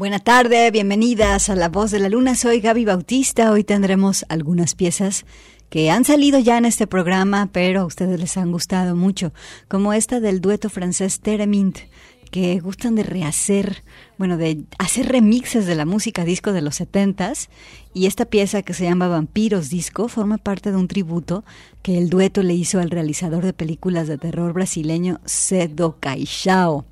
Buenas tardes, bienvenidas a La Voz de la Luna. Soy Gaby Bautista. Hoy tendremos algunas piezas que han salido ya en este programa, pero a ustedes les han gustado mucho, como esta del dueto francés Teremint, que gustan de rehacer, bueno, de hacer remixes de la música disco de los setentas y esta pieza que se llama Vampiros Disco forma parte de un tributo que el dueto le hizo al realizador de películas de terror brasileño Cedo Caixao.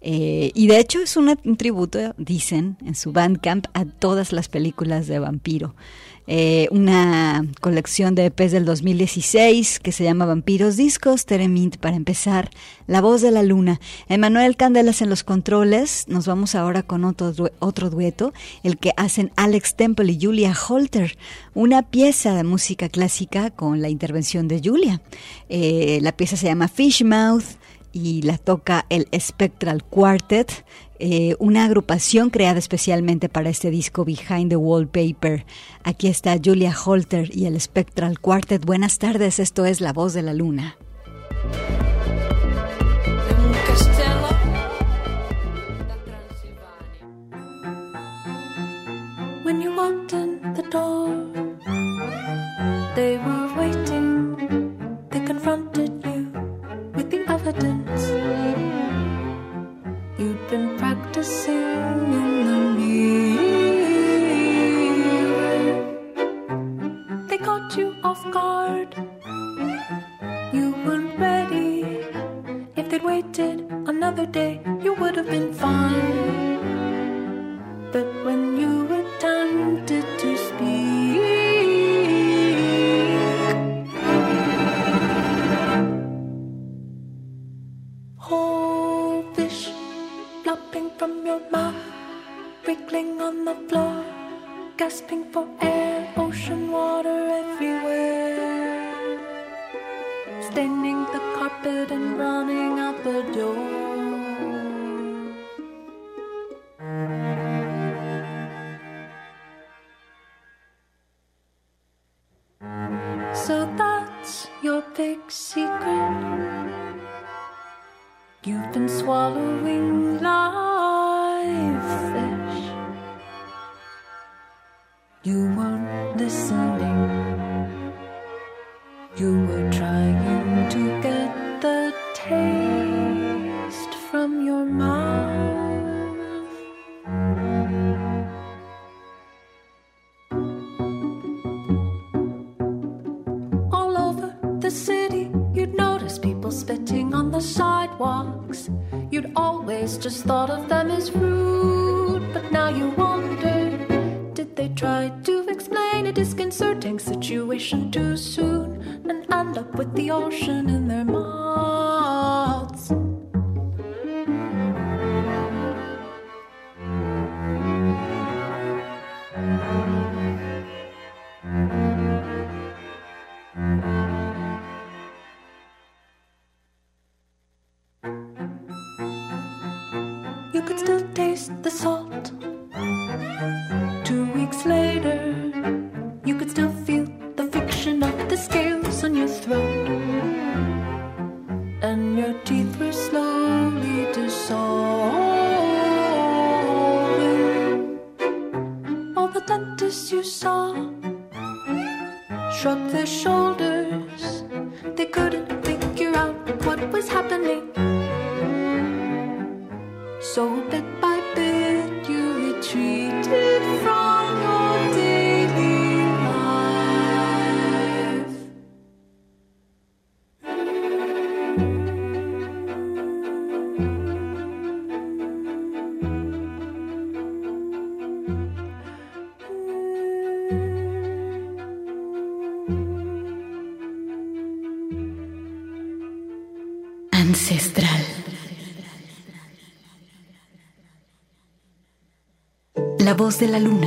Eh, y de hecho es un tributo, dicen, en su Bandcamp a todas las películas de vampiro. Eh, una colección de EPs del 2016 que se llama Vampiros Discos, Teremint para empezar, La Voz de la Luna. Emanuel Candelas en los controles, nos vamos ahora con otro, otro dueto, el que hacen Alex Temple y Julia Holter, una pieza de música clásica con la intervención de Julia. Eh, la pieza se llama Fishmouth y la toca el Spectral Quartet, eh, una agrupación creada especialmente para este disco Behind the Wallpaper. Aquí está Julia Holter y el Spectral Quartet. Buenas tardes, esto es La Voz de la Luna. The city, you'd notice people spitting on the sidewalks. You'd always just thought of them as rude, but now you wonder did they try to explain a disconcerting situation too soon and end up with the ocean in their mouths? La voz de la luna.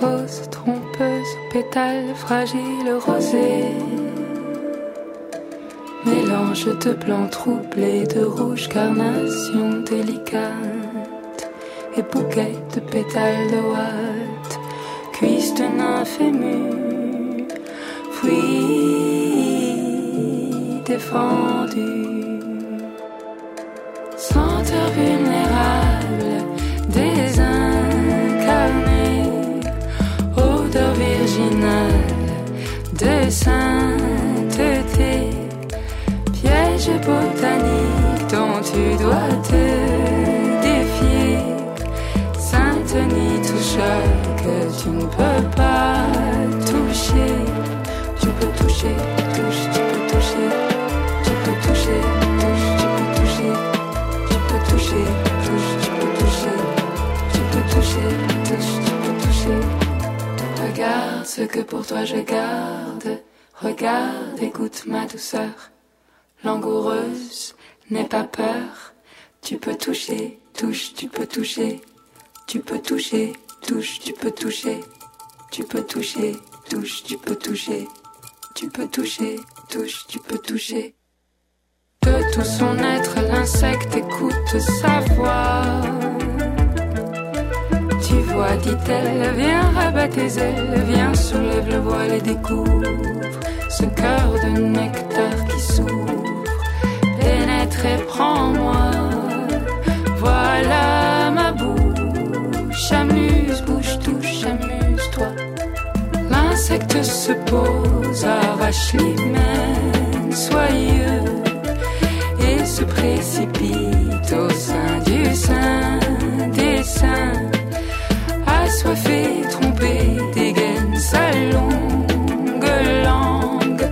Rose trompeuse, pétale fragile rosée. Mélange de blanc troublé, de rouge carnation délicate. Et bouquet de pétales de ouate, cuisse de nymphe Senteur vulnérable, désincarné, odeur virginale de sainteté, piège botanique dont tu dois te défier. Sainte nid tout que tu ne peux pas toucher. Tu peux toucher, que pour toi je garde. Regarde, écoute ma douceur. Langoureuse, n'aie pas peur. Tu peux toucher, touche, tu peux toucher. Tu peux toucher, touche, tu peux toucher. Tu peux toucher, touche, tu peux toucher. Tu peux toucher, touche, tu peux toucher. De tout son être, l'insecte écoute sa viens rabat tes ailes, viens soulève le voile et découvre ce cœur de nectar qui s'ouvre. Pénètre et prends-moi, voilà ma bouche, amuse, bouche, touche, amuse-toi. L'insecte se pose, arrache l'hymen soyeux et se précipite au sein du sein Assoiffé, trompé, dégaine sa longue langue,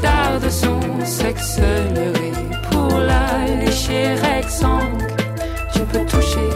darde son sexe leurré pour la lécher exsangue. Tu peux toucher,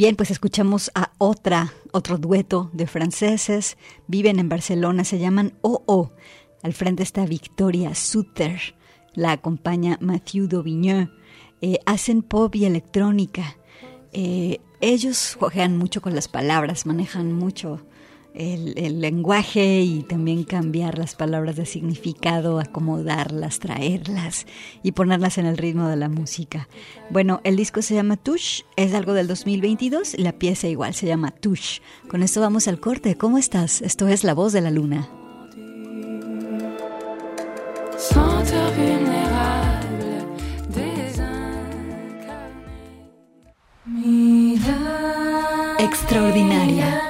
Bien, pues escuchamos a otra, otro dueto de franceses. Viven en Barcelona, se llaman OO. Al frente está Victoria Suter. La acompaña Mathieu Daubignon. Eh, hacen pop y electrónica. Eh, ellos juegan mucho con las palabras, manejan mucho el, lenguaje y también cambiar las palabras de significado, acomodarlas, traerlas y ponerlas en el ritmo de la música. Bueno, el disco se llama Touche, es algo del 2022, la pieza igual se llama Touche. Con esto vamos al corte. ¿Cómo estás? Esto es La Voz de la Luna. Extraordinaria.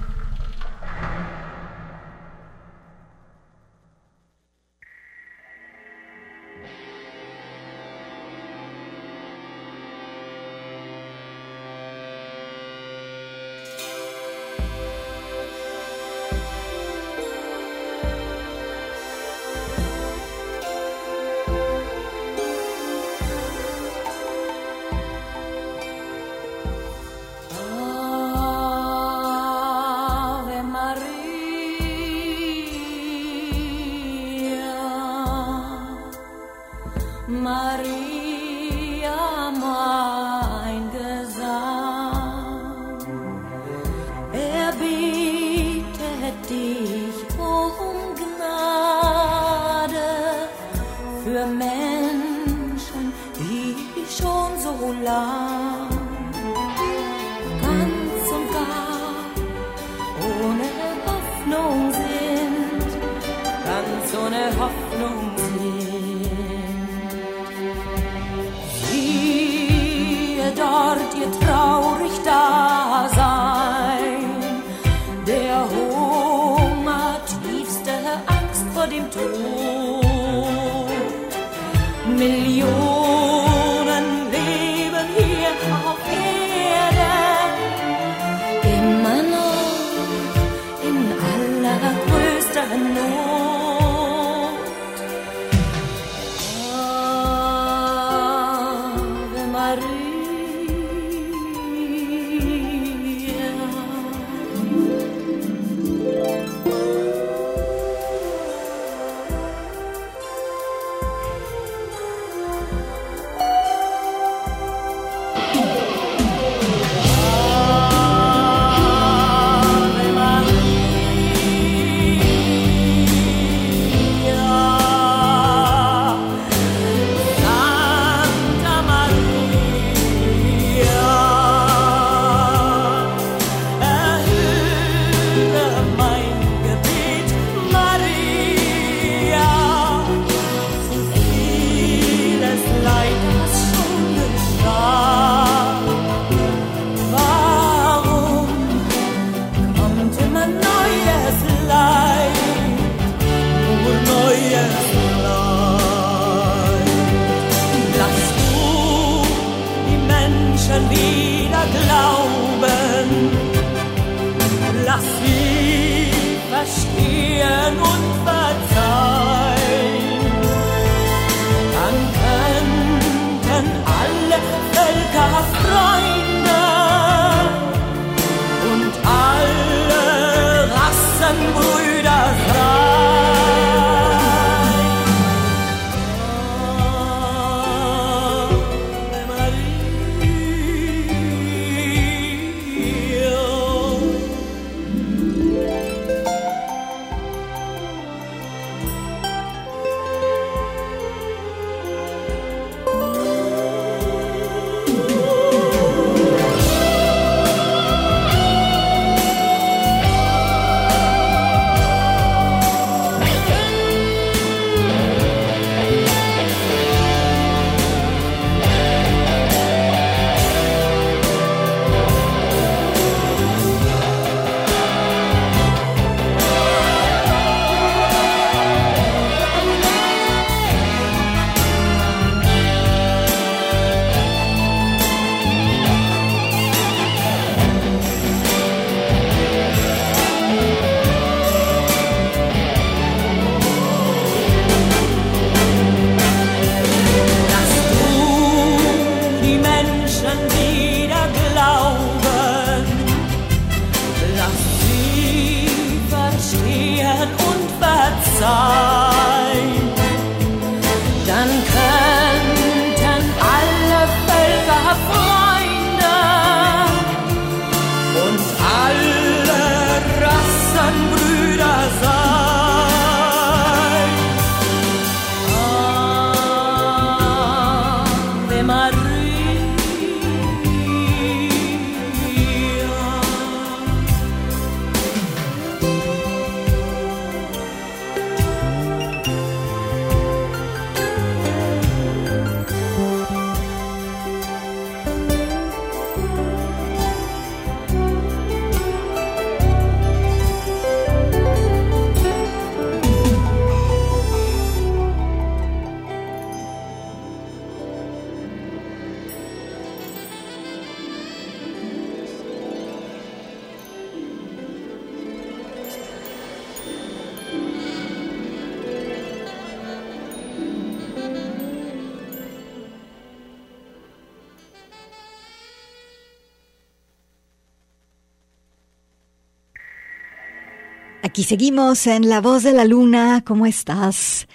Aquí seguimos en La Voz de la Luna. ¿Cómo estás?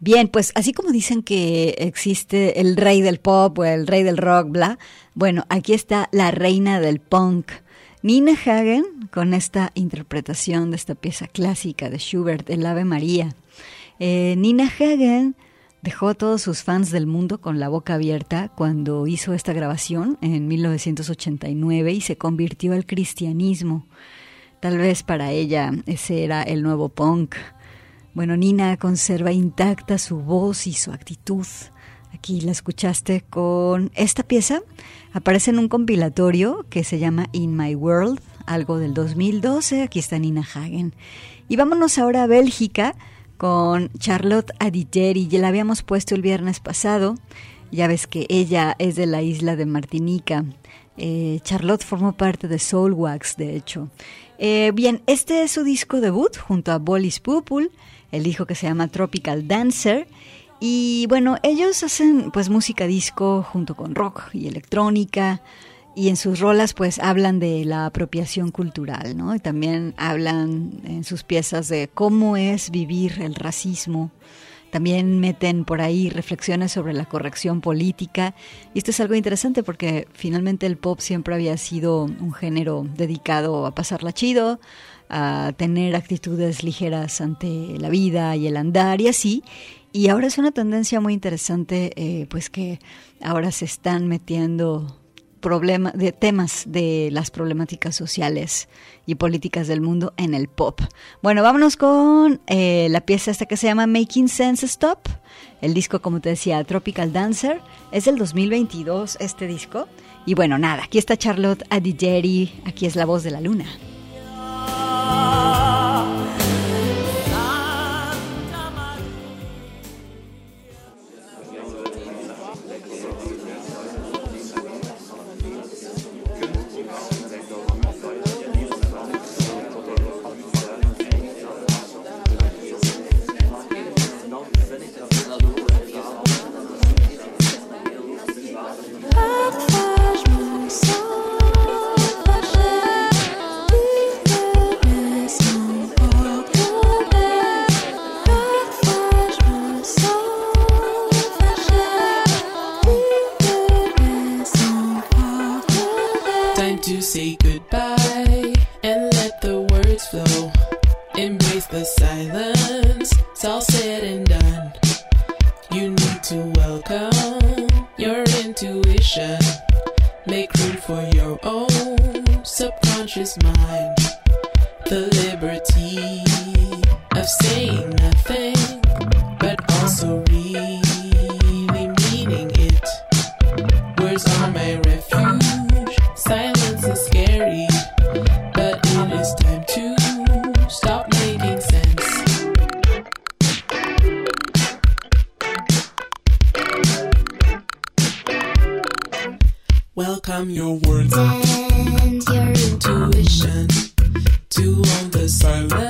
Bien, pues así como dicen que existe el rey del pop o el rey del rock, bla, bueno, aquí está la reina del punk. Nina Hagen con esta interpretación de esta pieza clásica de Schubert, El Ave María. Eh, Nina Hagen dejó a todos sus fans del mundo con la boca abierta cuando hizo esta grabación en 1989 y se convirtió al cristianismo. Tal vez para ella ese era el nuevo punk. Bueno, Nina conserva intacta su voz y su actitud. Aquí la escuchaste con esta pieza. Aparece en un compilatorio que se llama In My World, algo del 2012. Aquí está Nina Hagen. Y vámonos ahora a Bélgica con Charlotte Adigeri. Ya la habíamos puesto el viernes pasado. Ya ves que ella es de la isla de Martinica. Eh, Charlotte formó parte de Soulwax, de hecho. Eh, bien, este es su disco debut junto a Bollis Pupul, el disco que se llama Tropical Dancer. Y bueno, ellos hacen pues música disco junto con rock y electrónica y en sus rolas pues hablan de la apropiación cultural, ¿no? Y también hablan en sus piezas de cómo es vivir el racismo. También meten por ahí reflexiones sobre la corrección política. Y esto es algo interesante porque finalmente el pop siempre había sido un género dedicado a pasarla chido, a tener actitudes ligeras ante la vida y el andar y así. Y ahora es una tendencia muy interesante, eh, pues que ahora se están metiendo problema, de temas de las problemáticas sociales y políticas del mundo en el pop. Bueno, vámonos con eh, la pieza esta que se llama Making Sense Stop. El disco, como te decía, Tropical Dancer. Es del 2022 este disco. Y bueno, nada, aquí está Charlotte Adigeri, aquí es la voz de la luna. Welcome your words and your intuition to all the silence.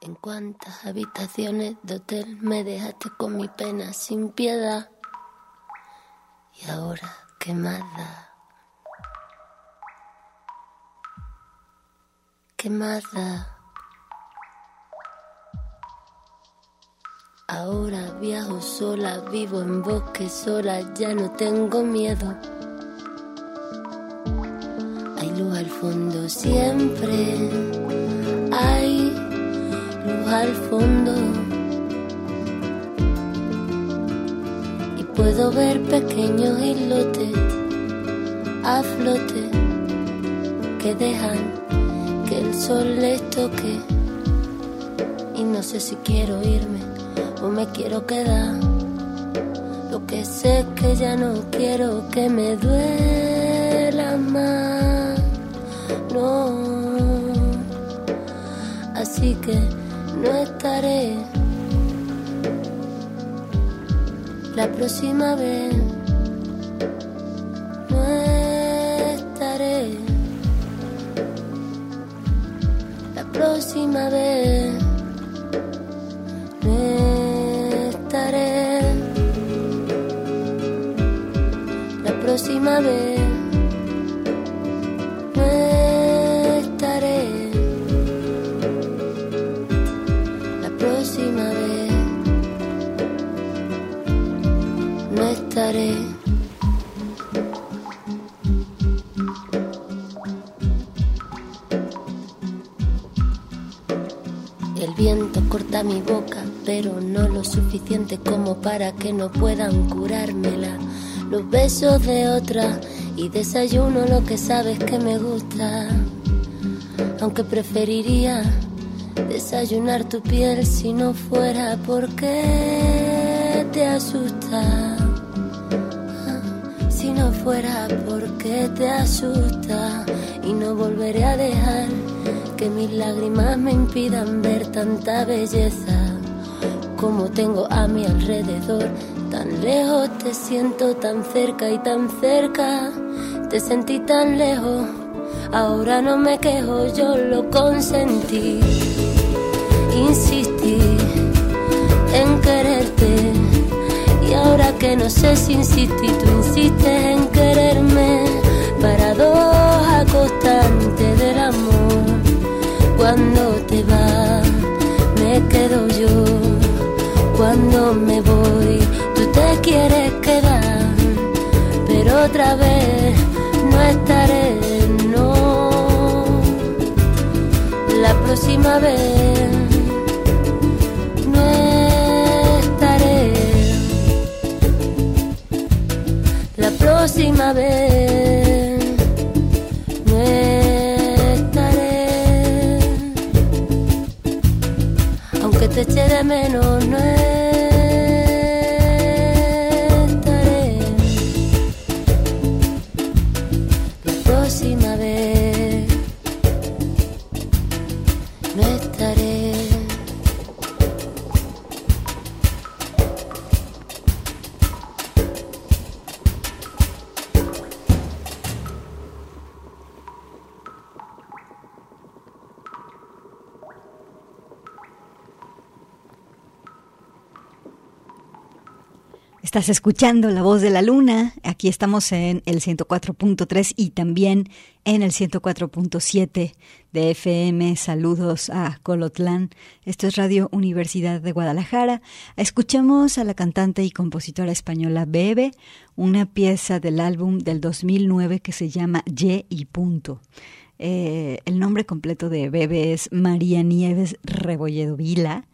En cuántas habitaciones de hotel me dejaste con mi pena sin piedad. Y ahora, ¿qué más. Ahora viajo sola, vivo en bosque sola, ya no tengo miedo. Hay luz al fondo siempre, al fondo. Y puedo ver pequeños islotes a flote que dejan que el sol les toque. Y no sé si quiero irme o me quiero quedar. Lo que sé es que ya no quiero que me duela más. No. Así que no estaré la próxima vez. No estaré la próxima vez. No estaré la próxima vez. Corta mi boca, pero no lo suficiente como para que no puedan curármela. Los besos de otra y desayuno lo que sabes que me gusta. Aunque preferiría desayunar tu piel si no fuera porque te asusta fuera porque te asusta y no volveré a dejar que mis lágrimas me impidan ver tanta belleza como tengo a mi alrededor. Tan lejos te siento tan cerca y tan cerca, te sentí tan lejos, ahora no me quejo, yo lo consentí, insistí en quererte y ahora que no sé si insisto y tú insistes en quererme, paradoja constante del amor. Cuando te vas, me quedo yo. Cuando me voy, tú te quieres quedar, pero otra vez no estaré, no. La próxima vez próxima vez no estaré. Aunque te eche de menos, no estaré. Estás escuchando La Voz de la Luna. Aquí estamos en el 104.3 y también en el 104.7 de FM. Saludos a Colotlán. Esto es Radio Universidad de Guadalajara. Escuchamos a la cantante y compositora española Bebe, una pieza del álbum del 2009 que se llama Ye y Punto. Eh, el nombre completo de Bebe es María Nieves Rebolledo Vila.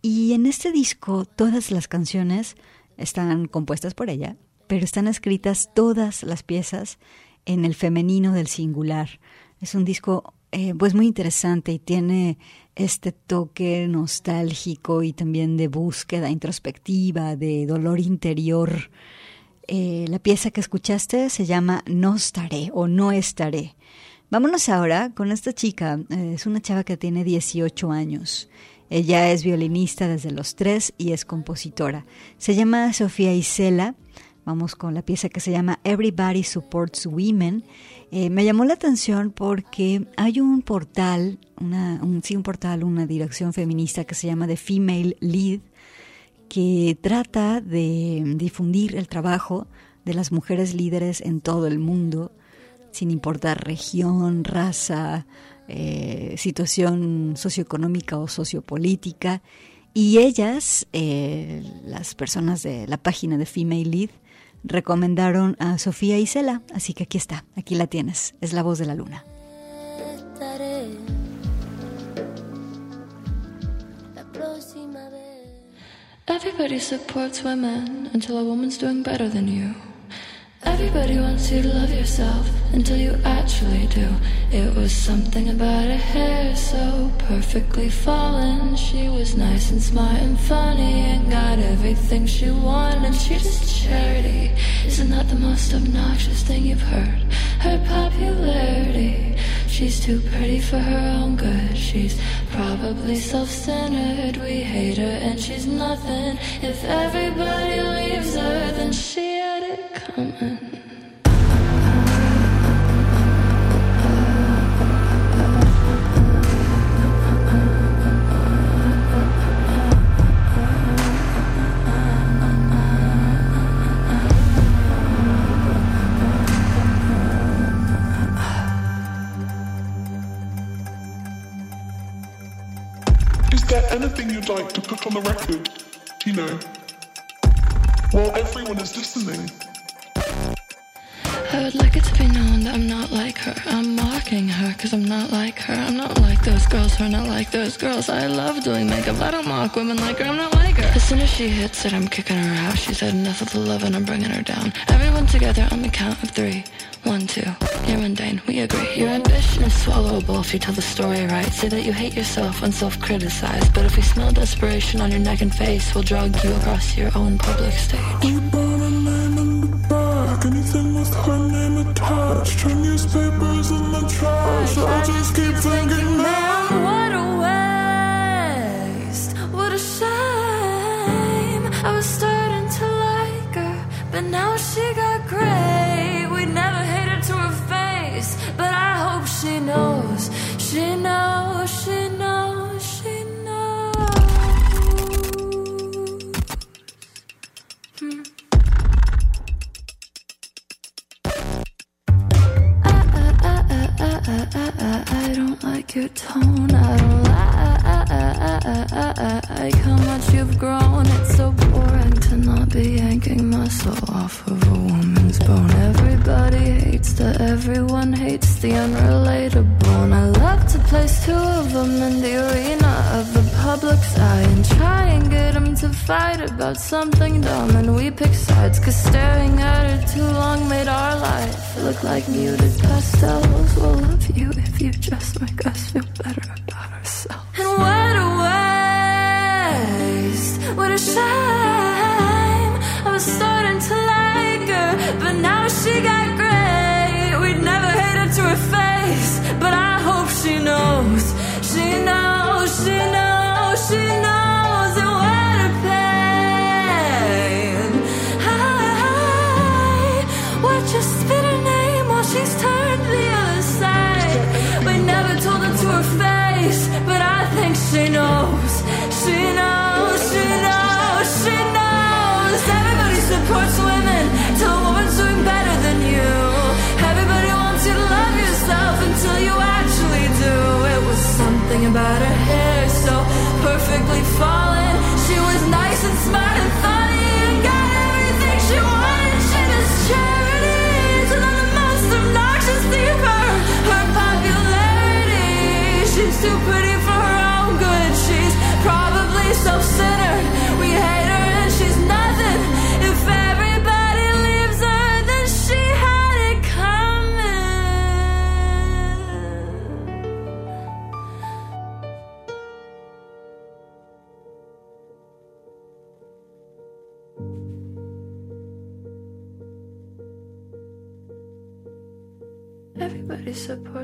Y en este disco todas las canciones están compuestas por ella, pero están escritas todas las piezas en el femenino del singular. Es un disco eh, pues muy interesante y tiene este toque nostálgico y también de búsqueda introspectiva, de dolor interior. Eh, la pieza que escuchaste se llama No estaré o No estaré. Vámonos ahora con esta chica. Eh, es una chava que tiene 18 años. Ella es violinista desde los tres y es compositora. Se llama Sofía Isela. Vamos con la pieza que se llama Everybody Supports Women. Eh, me llamó la atención porque hay un portal, una, un, sí, un portal, una dirección feminista que se llama The Female Lead, que trata de difundir el trabajo de las mujeres líderes en todo el mundo, sin importar región, raza, eh, situación socioeconómica o sociopolítica. Y ellas, eh, las personas de la página de Female Lead, recomendaron a Sofía Isela, así que aquí está, aquí la tienes, es la voz de la luna. Everybody supports women until a woman's doing better than you. Everybody wants you to love yourself until you actually do. It was something about her hair so perfectly fallen. She was nice and smart and funny and got everything she wanted. She's just charity. Isn't that the most obnoxious thing you've heard? Her popularity. She's too pretty for her own good. She's probably self-centered. We hate her and she's nothing. If everybody leaves her, then she had it coming. Anything you'd like to put on the record, you know, while everyone is listening. I would like it to be known that I'm not like her. I'm mocking her because I'm not like her. I'm not like those girls who are not like those girls. I love doing makeup. I don't mock women like her. I'm not like her. As soon as she hits it, I'm kicking her out. She's had enough of the love and I'm bringing her down. Everyone together on the count of three. One, two. You're mundane. We agree. Your ambition is swallowable if you tell the story right. Say that you hate yourself and self-criticize. But if we smell desperation on your neck and face, we'll drag you across your own public stage anything with her name attached. Her newspapers in the trash. I just keep thinking, man, what a waste. What a shame. I was starting to like her, but now she got great. We never hate her to her face, but I hope. She knows, she knows, your tone. I don't like how much you've grown. It's so boring to not be yanking my soul off of a woman's bone. Everybody hates the everyone hates the unrelatable. And I love to place two of them in the fight about something dumb. And we pick sides, cause staring at it too long made our life look like muted pastels. We'll love you if you just make us feel better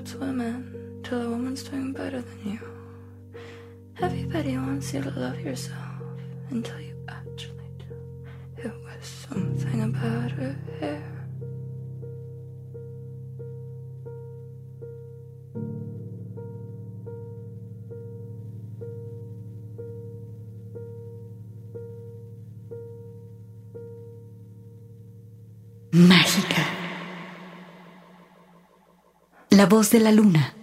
supports women till a woman's doing better than you. Everybody wants you to love yourself until you actually do. It was something about her hair. Mágica. La voz de la luna.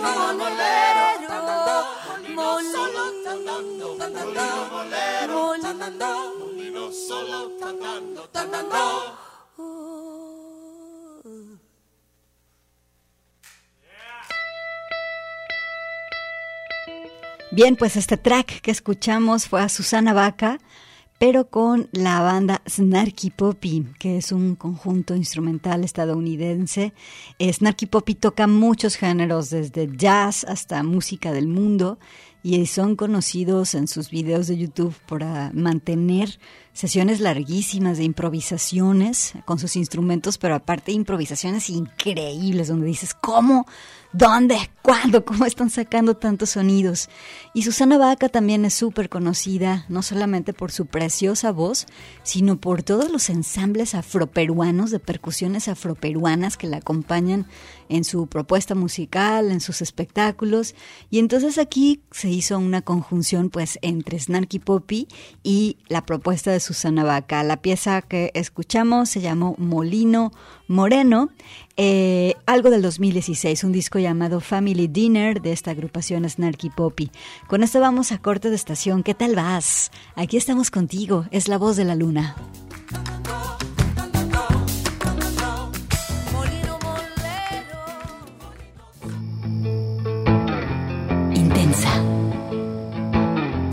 Molino molero, molino molero, molino solo andando, andando. Bien, pues este track que escuchamos fue a Susana Vaca, pero con la banda Snarky Poppy, que es un conjunto instrumental estadounidense. Eh, Snarky Poppy toca muchos géneros, desde jazz hasta música del mundo, y son conocidos en sus videos de YouTube por ah, mantener sesiones larguísimas de improvisaciones con sus instrumentos, pero aparte improvisaciones increíbles, donde dices, ¿cómo? ¿Dónde? ¿Cuándo? ¿Cómo están sacando tantos sonidos? Y Susana Vaca también es súper conocida, no solamente por su preciosa voz, sino por todos los ensambles afroperuanos, de percusiones afroperuanas que la acompañan en su propuesta musical, en sus espectáculos. Y entonces aquí se hizo una conjunción pues entre Snarky Poppy y la propuesta de Susana Vaca. La pieza que escuchamos se llamó Molino Moreno, eh, algo del 2016, un disco llamado Family Dinner de esta agrupación Snarky Poppy. Con esto vamos a corte de estación. ¿Qué tal vas? Aquí estamos contigo, es la voz de la luna.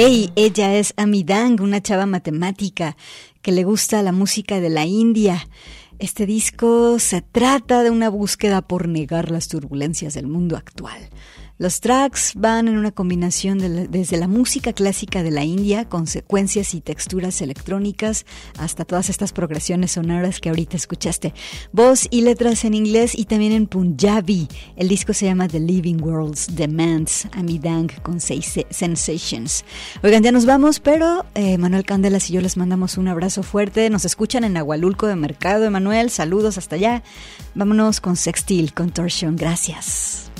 Ella es Amidang, una chava matemática que le gusta la música de la India. Este disco se trata de una búsqueda por negar las turbulencias del mundo actual. Los tracks van en una combinación de desde la música clásica de la India, con secuencias y texturas electrónicas, hasta todas estas progresiones sonoras que ahorita escuchaste. Voz y letras en inglés y también en Punjabi. El disco se llama The Living Worlds Demands Amidang con seis sensations. Oigan, ya nos vamos, pero eh, Manuel Candelas y yo les mandamos un abrazo fuerte. Nos escuchan en Agualulco de Mercado, Emanuel. Saludos hasta allá. Vámonos con Sextil Contortion. Gracias.